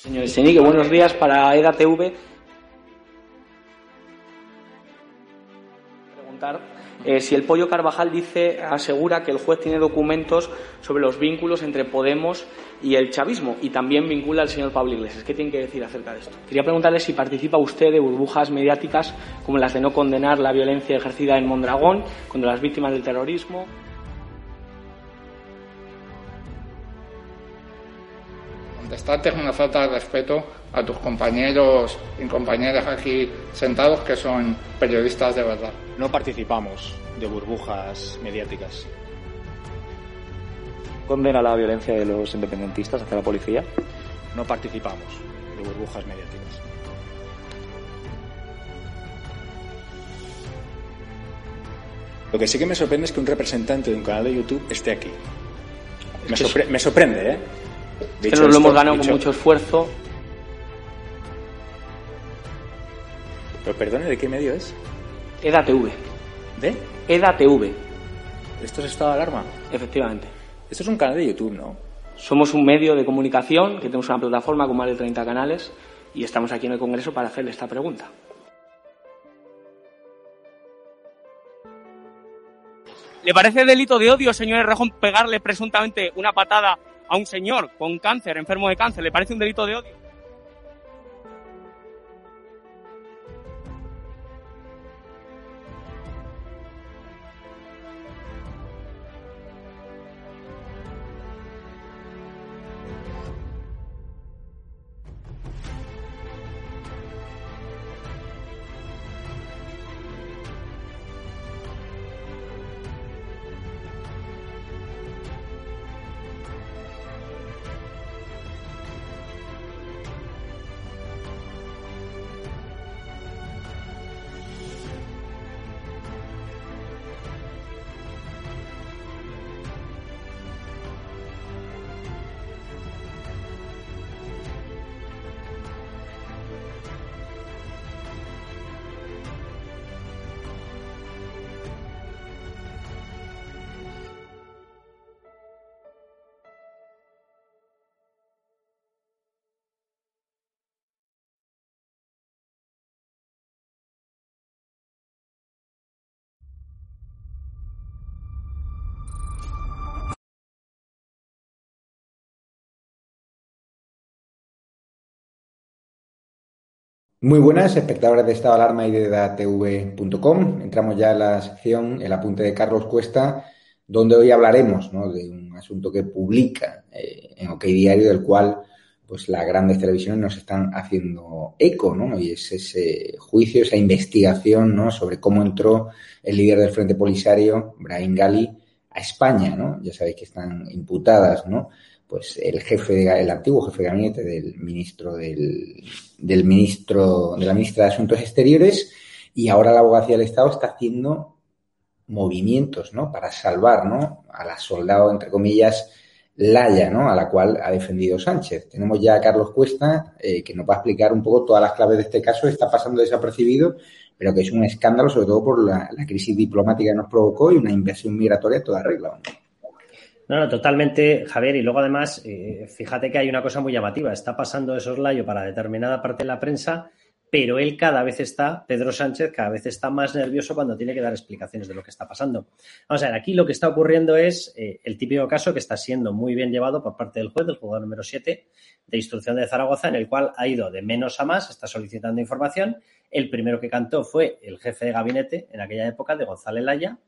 Señor Senique, buenos días para EDATV. Preguntar eh, si el Pollo Carvajal dice, asegura que el juez tiene documentos sobre los vínculos entre Podemos y el chavismo y también vincula al señor Pablo Iglesias. ¿Qué tiene que decir acerca de esto? Quería preguntarle si participa usted de burbujas mediáticas como las de no condenar la violencia ejercida en Mondragón contra las víctimas del terrorismo. Contestarte es una falta de respeto a tus compañeros y compañeras aquí sentados que son periodistas de verdad. No participamos de burbujas mediáticas. condena la violencia de los independentistas hacia la policía. No participamos de burbujas mediáticas. Lo que sí que me sorprende es que un representante de un canal de YouTube esté aquí. Me, que sorpre- me sorprende, ¿eh? Nos lo hemos ganado dicho- con mucho esfuerzo. Pero perdone, ¿de qué medio es? EDATV. ¿De? EDATV, ¿Esto es estado de alarma? efectivamente. Esto es un canal de YouTube, ¿no? Somos un medio de comunicación que tenemos una plataforma con más de 30 canales y estamos aquí en el Congreso para hacerle esta pregunta. ¿Le parece delito de odio, señor Rejón, pegarle presuntamente una patada a un señor con cáncer, enfermo de cáncer? ¿Le parece un delito de odio? Muy buenas, espectadores de Estado Alarma y de datv.com. Entramos ya en la sección El apunte de Carlos Cuesta, donde hoy hablaremos ¿no? de un asunto que publica eh, en OK Diario, del cual pues las grandes televisiones nos están haciendo eco, ¿no? Y es ese juicio, esa investigación, ¿no? Sobre cómo entró el líder del Frente Polisario, Brahim Gali, a España, ¿no? Ya sabéis que están imputadas, ¿no? Pues el jefe, de- el antiguo jefe de gabinete del ministro del, del ministro, de la ministra de Asuntos Exteriores, y ahora la abogacía del Estado está haciendo movimientos, ¿no? Para salvar, ¿no? A la soldado, entre comillas, Laya, ¿no? A la cual ha defendido Sánchez. Tenemos ya a Carlos Cuesta, eh, que nos va a explicar un poco todas las claves de este caso. Está pasando desapercibido, pero que es un escándalo, sobre todo por la, crisis diplomática que nos provocó y una invasión migratoria toda regla. No, no, totalmente, Javier. Y luego, además, eh, fíjate que hay una cosa muy llamativa. Está pasando de soslayo para determinada parte de la prensa, pero él cada vez está, Pedro Sánchez, cada vez está más nervioso cuando tiene que dar explicaciones de lo que está pasando. Vamos a ver, aquí lo que está ocurriendo es eh, el típico caso que está siendo muy bien llevado por parte del juez, del juzgado número 7 de instrucción de Zaragoza, en el cual ha ido de menos a más, está solicitando información. El primero que cantó fue el jefe de gabinete en aquella época, de González Laya,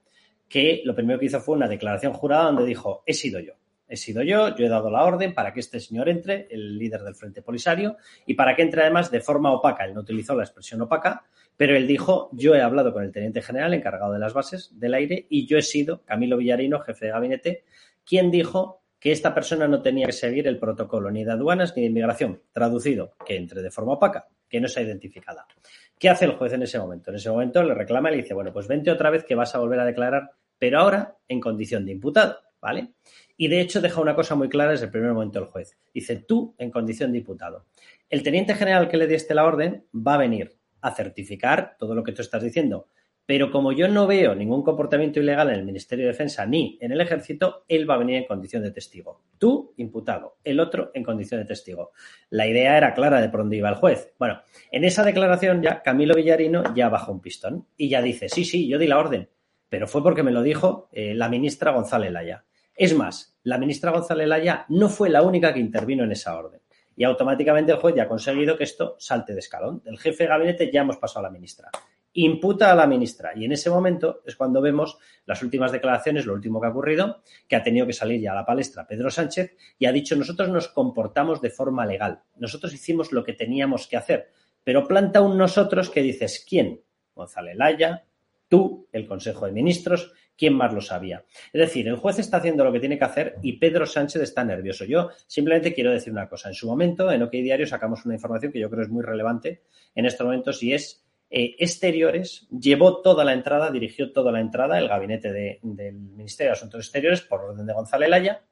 que lo primero que hizo fue una declaración jurada donde dijo, he sido yo, he sido yo, yo he dado la orden para que este señor entre, el líder del Frente Polisario, y para que entre además de forma opaca. Él no utilizó la expresión opaca, pero él dijo, yo he hablado con el teniente general encargado de las bases del aire y yo he sido, Camilo Villarino, jefe de gabinete, quien dijo que esta persona no tenía que seguir el protocolo ni de aduanas ni de inmigración. Traducido, que entre de forma opaca, que no sea identificada. ¿Qué hace el juez en ese momento? En ese momento le reclama y le dice, bueno, pues vente otra vez que vas a volver a declarar, pero ahora en condición de imputado, ¿vale? Y de hecho deja una cosa muy clara desde el primer momento el juez. Dice, tú en condición de imputado. El teniente general que le diste la orden va a venir a certificar todo lo que tú estás diciendo, Pero como yo no veo ningún comportamiento ilegal en el Ministerio de Defensa ni en el Ejército, él va a venir en condición de testigo. Tú, imputado, el otro en condición de testigo. La idea era clara de por dónde iba el juez. Bueno, en esa declaración ya Camilo Villarino ya bajó un pistón y ya dice, sí, sí, yo di la orden, pero fue porque me lo dijo eh, la ministra González Laya. Es más, la ministra González Laya no fue la única que intervino en esa orden. Y automáticamente el juez ya ha conseguido que esto salte de escalón. Del jefe de gabinete ya hemos pasado a la ministra imputa a la ministra. Y en ese momento es cuando vemos las últimas declaraciones, lo último que ha ocurrido, que ha tenido que salir ya a la palestra Pedro Sánchez y ha dicho nosotros nos comportamos de forma legal, nosotros hicimos lo que teníamos que hacer, pero planta un nosotros que dices, ¿quién? González Laya, tú, el Consejo de Ministros, ¿quién más lo sabía? Es decir, el juez está haciendo lo que tiene que hacer y Pedro Sánchez está nervioso. Yo simplemente quiero decir una cosa. En su momento, en OK Diario, sacamos una información que yo creo es muy relevante en estos momentos y es eh, exteriores, llevó toda la entrada, dirigió toda la entrada el gabinete del Ministerio de Asuntos Exteriores por orden de González Laya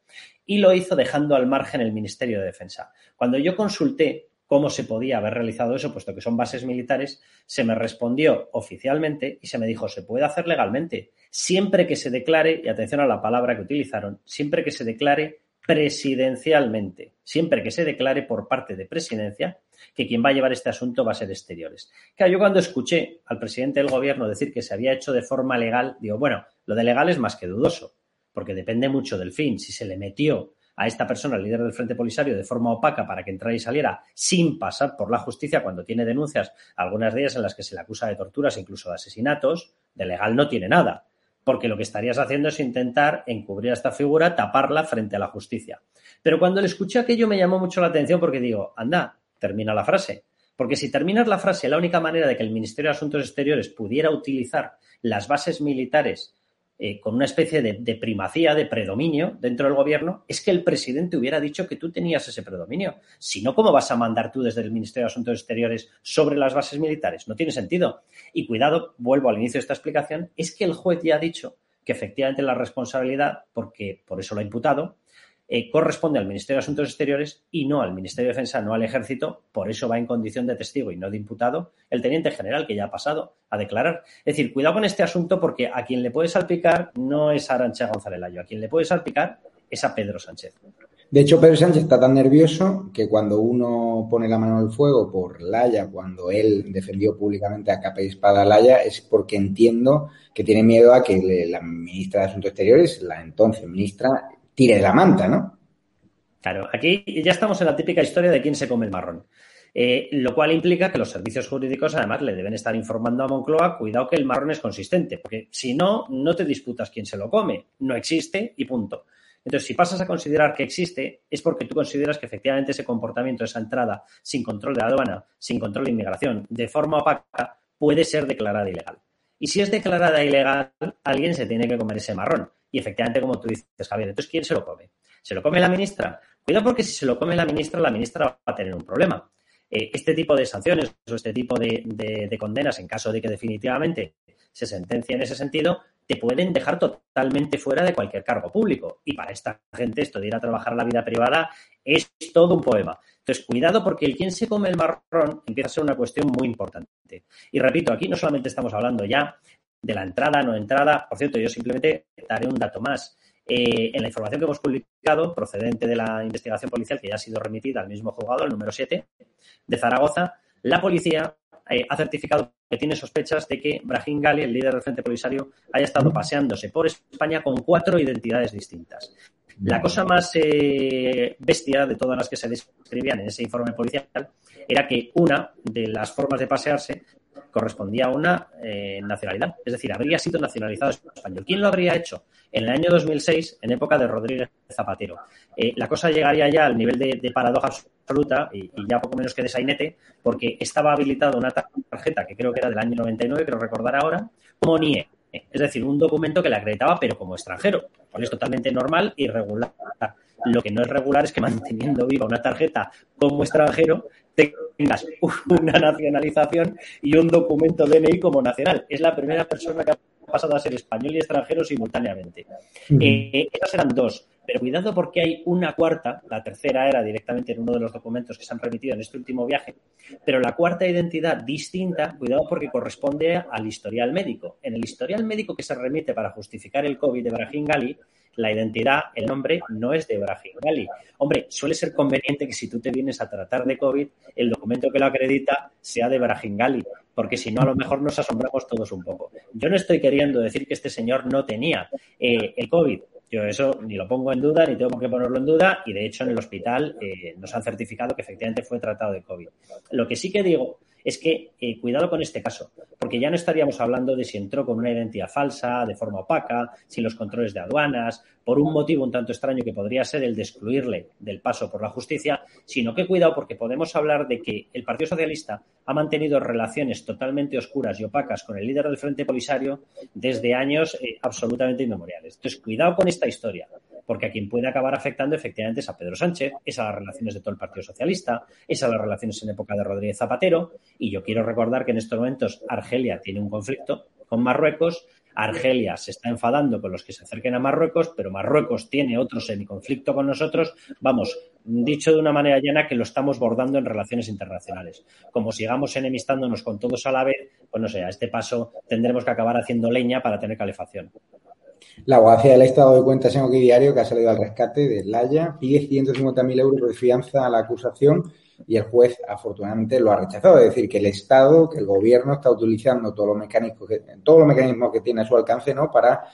y lo hizo dejando al margen el Ministerio de Defensa. Cuando yo consulté cómo se podía haber realizado eso, puesto que son bases militares, se me respondió oficialmente y se me dijo, se puede hacer legalmente, siempre que se declare, y atención a la palabra que utilizaron, siempre que se declare presidencialmente, siempre que se declare por parte de presidencia que quien va a llevar este asunto va a ser exteriores. Claro, yo cuando escuché al presidente del gobierno decir que se había hecho de forma legal, digo, bueno, lo de legal es más que dudoso, porque depende mucho del fin. Si se le metió a esta persona, el líder del Frente Polisario, de forma opaca para que entrara y saliera sin pasar por la justicia cuando tiene denuncias, algunas de ellas en las que se le acusa de torturas incluso de asesinatos, de legal no tiene nada, porque lo que estarías haciendo es intentar encubrir a esta figura, taparla frente a la justicia. Pero cuando le escuché aquello me llamó mucho la atención porque digo, anda, termina la frase. Porque si terminas la frase, la única manera de que el Ministerio de Asuntos Exteriores pudiera utilizar las bases militares eh, con una especie de, primacía, de predominio dentro del gobierno, es que el presidente hubiera dicho que tú tenías ese predominio. Si no, ¿cómo vas a mandar tú desde el Ministerio de Asuntos Exteriores sobre las bases militares? No tiene sentido. Y cuidado, vuelvo al inicio de esta explicación, es que el juez ya ha dicho que efectivamente la responsabilidad, porque por eso lo ha imputado, eh, corresponde al Ministerio de Asuntos Exteriores y no al Ministerio de Defensa, no al Ejército. Por eso va en condición de testigo y no de imputado el teniente general que ya ha pasado a declarar. Es decir, cuidado con este asunto porque a quien le puede salpicar no es Arancha González Layo, a quien le puede salpicar es a Pedro Sánchez. De hecho, Pedro Sánchez está tan nervioso que cuando uno pone la mano al fuego por Laya, cuando él defendió públicamente a capa y espada a Laya, es porque entiendo que tiene miedo a que la ministra de Asuntos Exteriores, la entonces ministra, tire de la manta, ¿no? Claro, aquí ya estamos en la típica historia de quién se come el marrón. Eh, lo cual implica que los servicios jurídicos además le deben estar informando a Moncloa, cuidado que el marrón es consistente, porque si no, no te disputas quién se lo come, no existe y punto. Entonces, si pasas a considerar que existe, es porque tú consideras que efectivamente ese comportamiento, esa entrada sin control de aduana, sin control de inmigración, de forma opaca, puede ser declarada ilegal. Y si es declarada ilegal, alguien se tiene que comer ese marrón. Y efectivamente, como tú dices, Javier, entonces, ¿quién se lo come? ¿Se lo come la ministra? Cuidado porque si se lo come la ministra, la ministra va a tener un problema. Eh, este tipo de sanciones o este tipo de, condenas, en caso de que definitivamente se sentencie en ese sentido, te pueden dejar totalmente fuera de cualquier cargo público. Y para esta gente esto de ir a trabajar la vida privada es todo un poema. Entonces, cuidado porque el quien se come el marrón empieza a ser una cuestión muy importante. Y repito, aquí no solamente estamos hablando ya de la entrada, no entrada. Por cierto, yo simplemente daré un dato más. Eh, en la información que hemos publicado, procedente de la investigación policial que ya ha sido remitida al mismo juzgado, el número 7 de Zaragoza, la policía eh, ha certificado que tiene sospechas de que Brahim Gali, el líder del Frente Polisario, haya estado paseándose por España con cuatro identidades distintas. La cosa más eh, bestia de todas las que se describían en ese informe policial era que una de las formas de pasearse correspondía a una eh, nacionalidad. Es decir, habría sido nacionalizado español. ¿Quién lo habría hecho? En el año 2006, en época de Rodríguez Zapatero. Eh, la cosa llegaría ya al nivel de, paradoja absoluta y, ya poco menos que de sainete, porque estaba habilitada una tarjeta que creo que era del año 99, creo recordar ahora, como NIE. Es decir, un documento que le acreditaba, pero como extranjero. Cual es totalmente normal y regular. Lo que no es regular es que manteniendo viva una tarjeta como extranjero tengas una nacionalización y un documento DNI como nacional. Es la primera persona que ha pasado a ser español y extranjero simultáneamente. Eh, esas eran dos. Pero cuidado porque hay una cuarta, la tercera era directamente en uno de los documentos que se han remitido en este último viaje, pero la cuarta identidad distinta, cuidado porque corresponde al historial médico. En el historial médico que se remite para justificar el COVID de Brahim Gali, la identidad, el nombre no es de Brahim Gali. Hombre, suele ser conveniente que si tú te vienes a tratar de COVID, el documento que lo acredita sea de Brahim Gali, porque si no, a lo mejor nos asombramos todos un poco. Yo no estoy queriendo decir que este señor no tenía eh, el COVID. Yo eso ni lo pongo en duda, ni tengo qué ponerlo en duda, y de hecho en el hospital eh, nos han certificado que efectivamente fue tratado de COVID. Lo que sí que digo es que eh, cuidado con este caso, porque ya no estaríamos hablando de si entró con una identidad falsa, de forma opaca, sin los controles de aduanas, por un motivo un tanto extraño que podría ser el de excluirle del paso por la justicia, sino que cuidado porque podemos hablar de que el Partido Socialista ha mantenido relaciones totalmente oscuras y opacas con el líder del Frente Polisario desde años eh, absolutamente inmemoriales. Entonces, cuidado con esta historia, porque a quien puede acabar afectando efectivamente es a Pedro Sánchez, es a las relaciones de todo el Partido Socialista, es a las relaciones en época de Rodríguez Zapatero, y yo quiero recordar que en estos momentos Argelia tiene un conflicto con Marruecos Argelia se está enfadando con los que se acerquen a Marruecos, pero Marruecos tiene otro semiconflicto con nosotros. Vamos, dicho de una manera llana, que lo estamos bordando en relaciones internacionales. Como sigamos enemistándonos con todos a la vez, pues no sé, a este paso tendremos que acabar haciendo leña para tener calefacción. La abogacía del Estado de Cuentas en Diario, que ha salido al rescate de Laya, pide 150.000 euros de fianza a la acusación y el juez afortunadamente lo ha rechazado. Es decir, que el Estado, que el gobierno está utilizando todos los mecanismos que, todos los mecanismos que tiene a su alcance ¿no? para,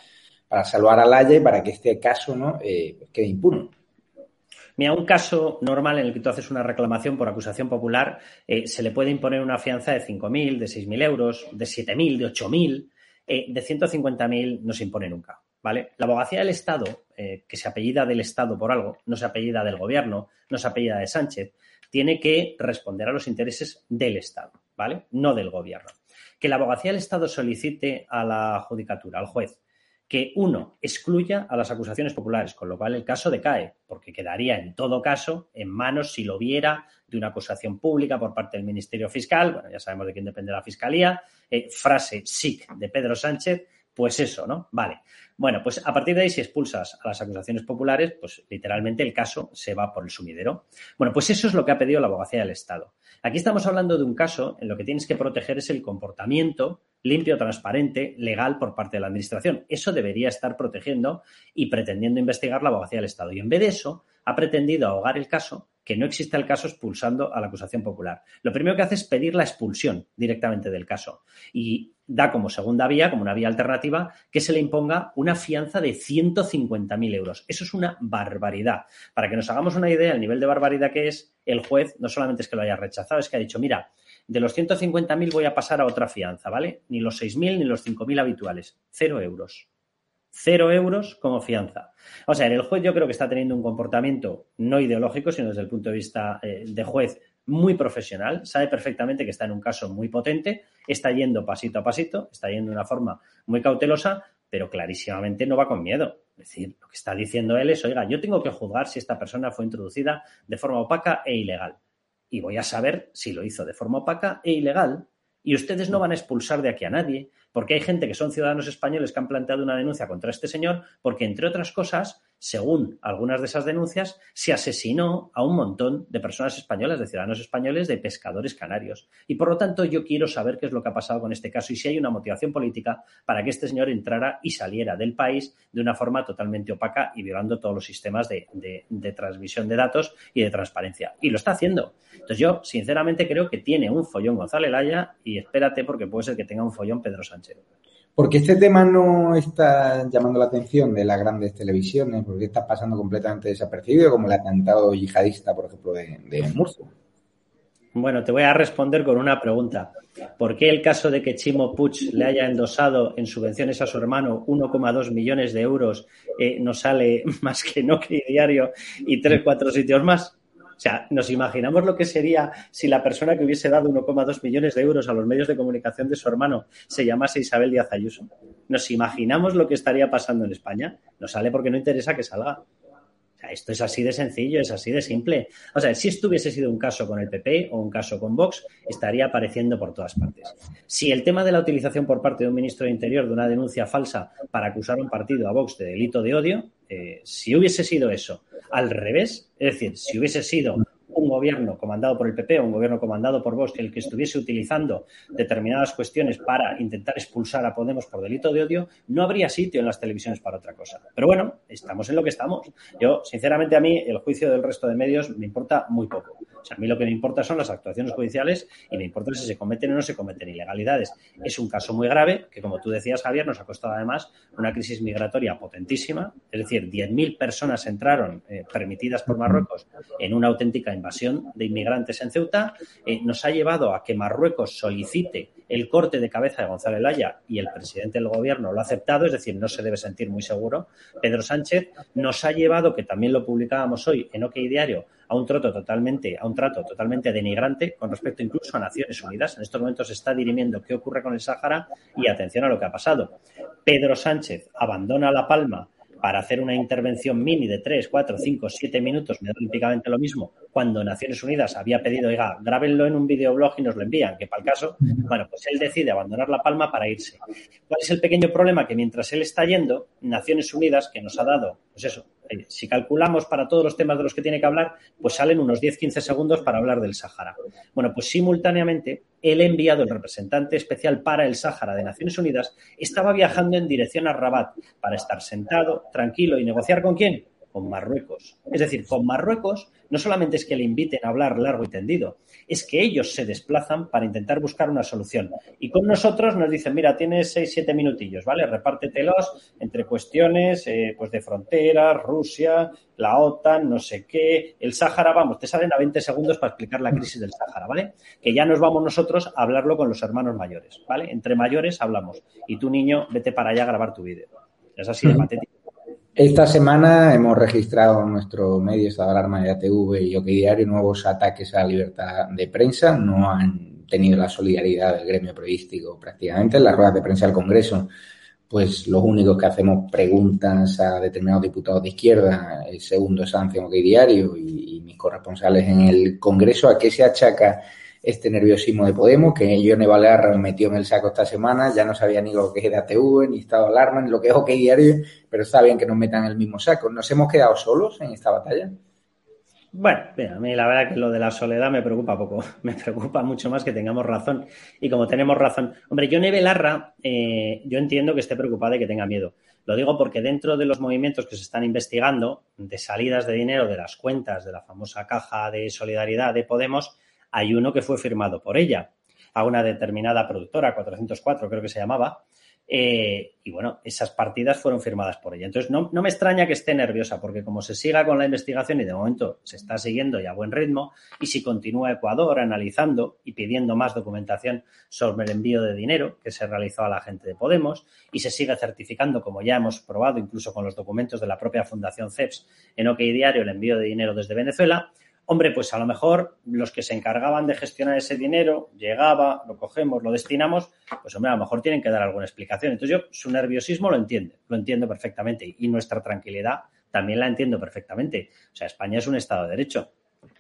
para salvar a Laia y para que este caso ¿no? Eh, quede impune. Mira, un caso normal en el que tú haces una reclamación por acusación popular, eh, se le puede imponer una fianza de 5.000, de 6.000 euros, de 7.000, de 8.000, eh, de 150.000 no se impone nunca. ¿vale? La abogacía del Estado, eh, que se apellida del Estado por algo, no se apellida del gobierno, no se apellida de Sánchez, tiene que responder a los intereses del Estado, ¿vale? No del gobierno. Que la abogacía del Estado solicite a la judicatura, al juez, que uno excluya a las acusaciones populares, con lo cual el caso decae, porque quedaría en todo caso en manos, si lo viera, de una acusación pública por parte del Ministerio Fiscal, bueno, ya sabemos de quién depende la Fiscalía, eh, frase SIC de Pedro Sánchez, pues eso, ¿no? Vale. Bueno, pues a partir de ahí, si expulsas a las acusaciones populares, pues literalmente el caso se va por el sumidero. Bueno, pues eso es lo que ha pedido la abogacía del Estado. Aquí estamos hablando de un caso en lo que tienes que proteger es el comportamiento limpio, transparente, legal por parte de la Administración. Eso debería estar protegiendo y pretendiendo investigar la abogacía del Estado. Y en vez de eso, ha pretendido ahogar el caso, que no existe el caso expulsando a la acusación popular. Lo primero que hace es pedir la expulsión directamente del caso y da como segunda vía, como una vía alternativa, que se le imponga una fianza de 150.000 euros. Eso es una barbaridad. Para que nos hagamos una idea del nivel de barbaridad que es, el juez no solamente es que lo haya rechazado, es que ha dicho, mira, de los 150.000 voy a pasar a otra fianza, ¿vale? Ni los 6.000 ni los 5.000 habituales. Cero euros. Cero euros como fianza. O sea, el juez yo creo que está teniendo un comportamiento no ideológico, sino desde el punto de vista eh, de juez muy profesional, sabe perfectamente que está en un caso muy potente, está yendo pasito a pasito, está yendo de una forma muy cautelosa, pero clarísimamente no va con miedo. Es decir, lo que está diciendo él es, oiga, yo tengo que juzgar si esta persona fue introducida de forma opaca e ilegal y voy a saber si lo hizo de forma opaca e ilegal. Y ustedes no van a expulsar de aquí a nadie, porque hay gente que son ciudadanos españoles que han planteado una denuncia contra este señor, porque entre otras cosas según algunas de esas denuncias, se asesinó a un montón de personas españolas, de ciudadanos españoles, de pescadores canarios. Y por lo tanto, yo quiero saber qué es lo que ha pasado con este caso y si hay una motivación política para que este señor entrara y saliera del país de una forma totalmente opaca y violando todos los sistemas de, transmisión de datos y de transparencia. Y lo está haciendo. Entonces, yo sinceramente creo que tiene un follón González Laya y espérate porque puede ser que tenga un follón Pedro Sánchez. Porque este tema no está llamando la atención de las grandes televisiones, porque está pasando completamente desapercibido, como el atentado yihadista, por ejemplo, de, Murcia. Bueno, te voy a responder con una pregunta. ¿Por qué el caso de que Chimo Puig le haya endosado en subvenciones a su hermano 1,2 millones de euros eh, no sale más que no diario y tres, cuatro sitios más? O sea, nos imaginamos lo que sería si la persona que hubiese dado 1,2 millones de euros a los medios de comunicación de su hermano se llamase Isabel Díaz Ayuso. Nos imaginamos lo que estaría pasando en España. No sale porque no interesa que salga. Esto es así de sencillo, es así de simple. O sea, si esto hubiese sido un caso con el PP o un caso con Vox, estaría apareciendo por todas partes. Si el tema de la utilización por parte de un ministro de Interior de una denuncia falsa para acusar a un partido a Vox de delito de odio, eh, si hubiese sido eso al revés, es decir, si hubiese sido un gobierno comandado por el PP o un gobierno comandado por Vox el que estuviese utilizando determinadas cuestiones para intentar expulsar a Podemos por delito de odio, no habría sitio en las televisiones para otra cosa. Pero bueno, estamos en lo que estamos. Yo, sinceramente, a mí el juicio del resto de medios me importa muy poco. O sea, a mí lo que me importa son las actuaciones judiciales y me importa si se cometen o no se cometen ilegalidades. Es un caso muy grave que, como tú decías, Javier, nos ha costado además una crisis migratoria potentísima. Es decir, 10.000 personas entraron eh, permitidas por Marruecos en una auténtica invasión invasión de inmigrantes en Ceuta eh, nos ha llevado a que Marruecos solicite el corte de cabeza de Gonzalo Laya y el presidente del gobierno lo ha aceptado, es decir, no se debe sentir muy seguro. Pedro Sánchez nos ha llevado, que también lo publicábamos hoy en OK Diario, a un trato totalmente, a un trato totalmente denigrante con respecto incluso a Naciones Unidas. En estos momentos se está dirimiendo qué ocurre con el Sáhara y atención a lo que ha pasado. Pedro Sánchez abandona La Palma para hacer una intervención mini de 3, 4, 5, 7 minutos, me da olímpicamente lo mismo, cuando Naciones Unidas había pedido, oiga, grábenlo en un videoblog y nos lo envían, que para el caso, bueno, pues él decide abandonar La Palma para irse. ¿Cuál es el pequeño problema? Que mientras él está yendo, Naciones Unidas, que nos ha dado, pues eso, si calculamos para todos los temas de los que tiene que hablar, pues salen unos 10-15 segundos para hablar del Sáhara. Bueno, pues simultáneamente, el enviado, el representante especial para el Sáhara de Naciones Unidas, estaba viajando en dirección a Rabat para estar sentado, tranquilo y negociar con quién? Con Marruecos. Es decir, con Marruecos no solamente es que le inviten a hablar largo y tendido, es que ellos se desplazan para intentar buscar una solución. Y con nosotros nos dicen, mira, tienes seis, siete minutillos, ¿vale? Repártetelos entre cuestiones eh, pues de fronteras, Rusia, la OTAN, no sé qué, el Sáhara, vamos, te salen a 20 segundos para explicar la crisis del Sáhara, ¿vale? Que ya nos vamos nosotros a hablarlo con los hermanos mayores, ¿vale? Entre mayores hablamos. Y tú, niño, vete para allá a grabar tu vídeo. Es así de patético. Esta semana hemos registrado en nuestro medio Estado de Alarma de ATV y OK Diario nuevos ataques a la libertad de prensa. No han tenido la solidaridad del gremio periodístico prácticamente. En las ruedas de prensa del Congreso, pues los únicos que hacemos preguntas a determinados diputados de izquierda, el segundo es en OK Diario y, y mis corresponsales en el Congreso, ¿a qué se achaca este nerviosismo de Podemos, que Yone Balearra me metió en el saco esta semana, ya no sabía ni lo que es de ATV, ni estado de alarma, ni lo que es OK Diario, pero está bien que nos metan en el mismo saco. ¿Nos hemos quedado solos en esta batalla? Bueno, a mí la verdad que lo de la soledad me preocupa poco, me preocupa mucho más que tengamos razón. Y como tenemos razón, hombre, Yone Belarra, eh, yo entiendo que esté preocupada y que tenga miedo. Lo digo porque dentro de los movimientos que se están investigando de salidas de dinero de las cuentas de la famosa caja de solidaridad de Podemos, hay uno que fue firmado por ella a una determinada productora, 404 creo que se llamaba, eh, y bueno, esas partidas fueron firmadas por ella. Entonces, no, me extraña que esté nerviosa, porque como se siga con la investigación y de momento se está siguiendo ya a buen ritmo, y si continúa Ecuador analizando y pidiendo más documentación sobre el envío de dinero que se realizó a la gente de Podemos, y se sigue certificando, como ya hemos probado incluso con los documentos de la propia Fundación CEPS en OK Diario, el envío de dinero desde Venezuela, Hombre, pues a lo mejor los que se encargaban de gestionar ese dinero, llegaba, lo cogemos, lo destinamos, pues hombre, a lo mejor tienen que dar alguna explicación. Entonces yo su nerviosismo lo entiendo, lo entiendo perfectamente y nuestra tranquilidad también la entiendo perfectamente. O sea, España es un Estado de Derecho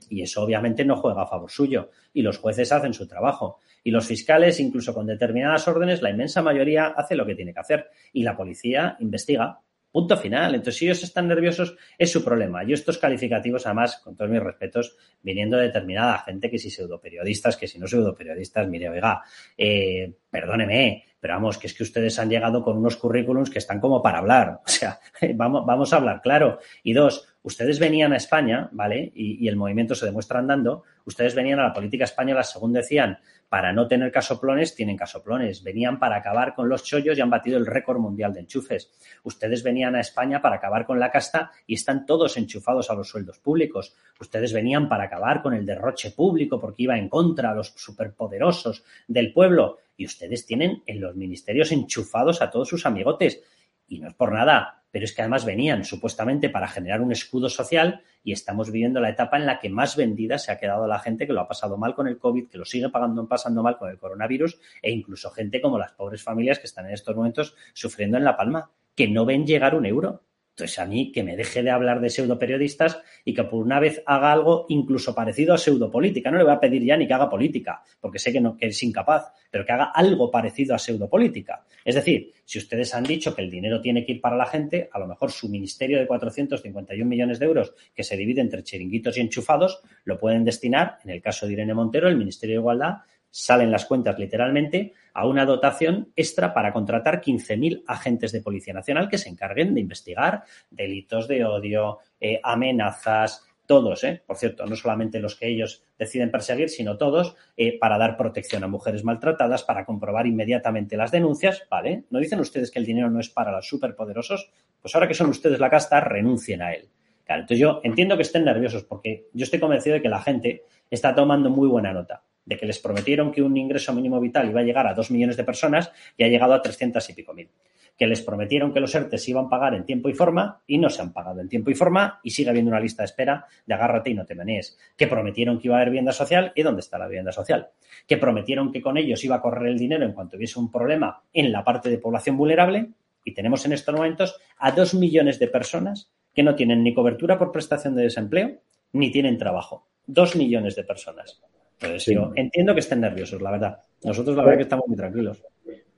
y eso obviamente no juega a favor suyo y los jueces hacen su trabajo y los fiscales, incluso con determinadas órdenes, la inmensa mayoría hace lo que tiene que hacer y la policía investiga Punto final. Entonces, si ellos están nerviosos, es su problema. Yo estos calificativos, además, con todos mis respetos, viniendo de determinada gente, que si pseudoperiodistas, que si no pseudoperiodistas, mire, oiga, eh, perdóneme, pero vamos, que es que ustedes han llegado con unos currículums que están como para hablar. O sea, vamos, vamos a hablar claro. Y dos, ustedes venían a España, ¿vale? Y, el movimiento se demuestra andando. Ustedes venían a la política española, según decían, para no tener casoplones, tienen casoplones. Venían para acabar con los chollos y han batido el récord mundial de enchufes. Ustedes venían a España para acabar con la casta y están todos enchufados a los sueldos públicos. Ustedes venían para acabar con el derroche público porque iba en contra a los superpoderosos del pueblo. Y ustedes tienen en los ministerios enchufados a todos sus amigotes. Y no es por nada, pero es que además venían supuestamente para generar un escudo social y estamos viviendo la etapa en la que más vendida se ha quedado la gente que lo ha pasado mal con el COVID, que lo sigue pagando, pasando mal con el coronavirus e incluso gente como las pobres familias que están en estos momentos sufriendo en La Palma, que no ven llegar un euro. Entonces, a mí que me deje de hablar de pseudoperiodistas y que por una vez haga algo incluso parecido a pseudopolítica. No le voy a pedir ya ni que haga política, porque sé que, no, que es incapaz, pero que haga algo parecido a pseudopolítica. Es decir, si ustedes han dicho que el dinero tiene que ir para la gente, a lo mejor su ministerio de 451 millones de euros, que se divide entre chiringuitos y enchufados, lo pueden destinar, en el caso de Irene Montero, el Ministerio de Igualdad, salen las cuentas literalmente, a una dotación extra para contratar 15.000 agentes de Policía Nacional que se encarguen de investigar delitos de odio, eh, amenazas, todos, ¿eh? por cierto, no solamente los que ellos deciden perseguir, sino todos, eh, para dar protección a mujeres maltratadas, para comprobar inmediatamente las denuncias, ¿vale? ¿No dicen ustedes que el dinero no es para los superpoderosos? Pues ahora que son ustedes la casta, renuncien a él. Entonces yo entiendo que estén nerviosos porque yo estoy convencido de que la gente está tomando muy buena nota de que les prometieron que un ingreso mínimo vital iba a llegar a dos millones de personas y ha llegado a trescientas y pico mil. Que les prometieron que los ERTE se iban a pagar en tiempo y forma y no se han pagado en tiempo y forma y sigue habiendo una lista de espera de agárrate y no te menees. Que prometieron que iba a haber vivienda social y dónde está la vivienda social. Que prometieron que con ellos iba a correr el dinero en cuanto hubiese un problema en la parte de población vulnerable y tenemos en estos momentos a dos millones de personas que no tienen ni cobertura por prestación de desempleo ni tienen trabajo. Dos millones de personas. Pues yo entiendo que estén nerviosos, la verdad. Nosotros la verdad que estamos muy tranquilos.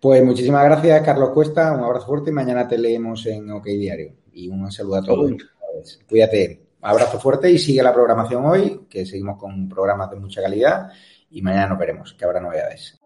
Pues muchísimas gracias, Carlos Cuesta. Un abrazo fuerte y mañana te leemos en OK Diario. Y un saludo a todos. Cuídate. Un abrazo fuerte y sigue la programación hoy, que seguimos con programas de mucha calidad. Y mañana nos veremos, que habrá novedades.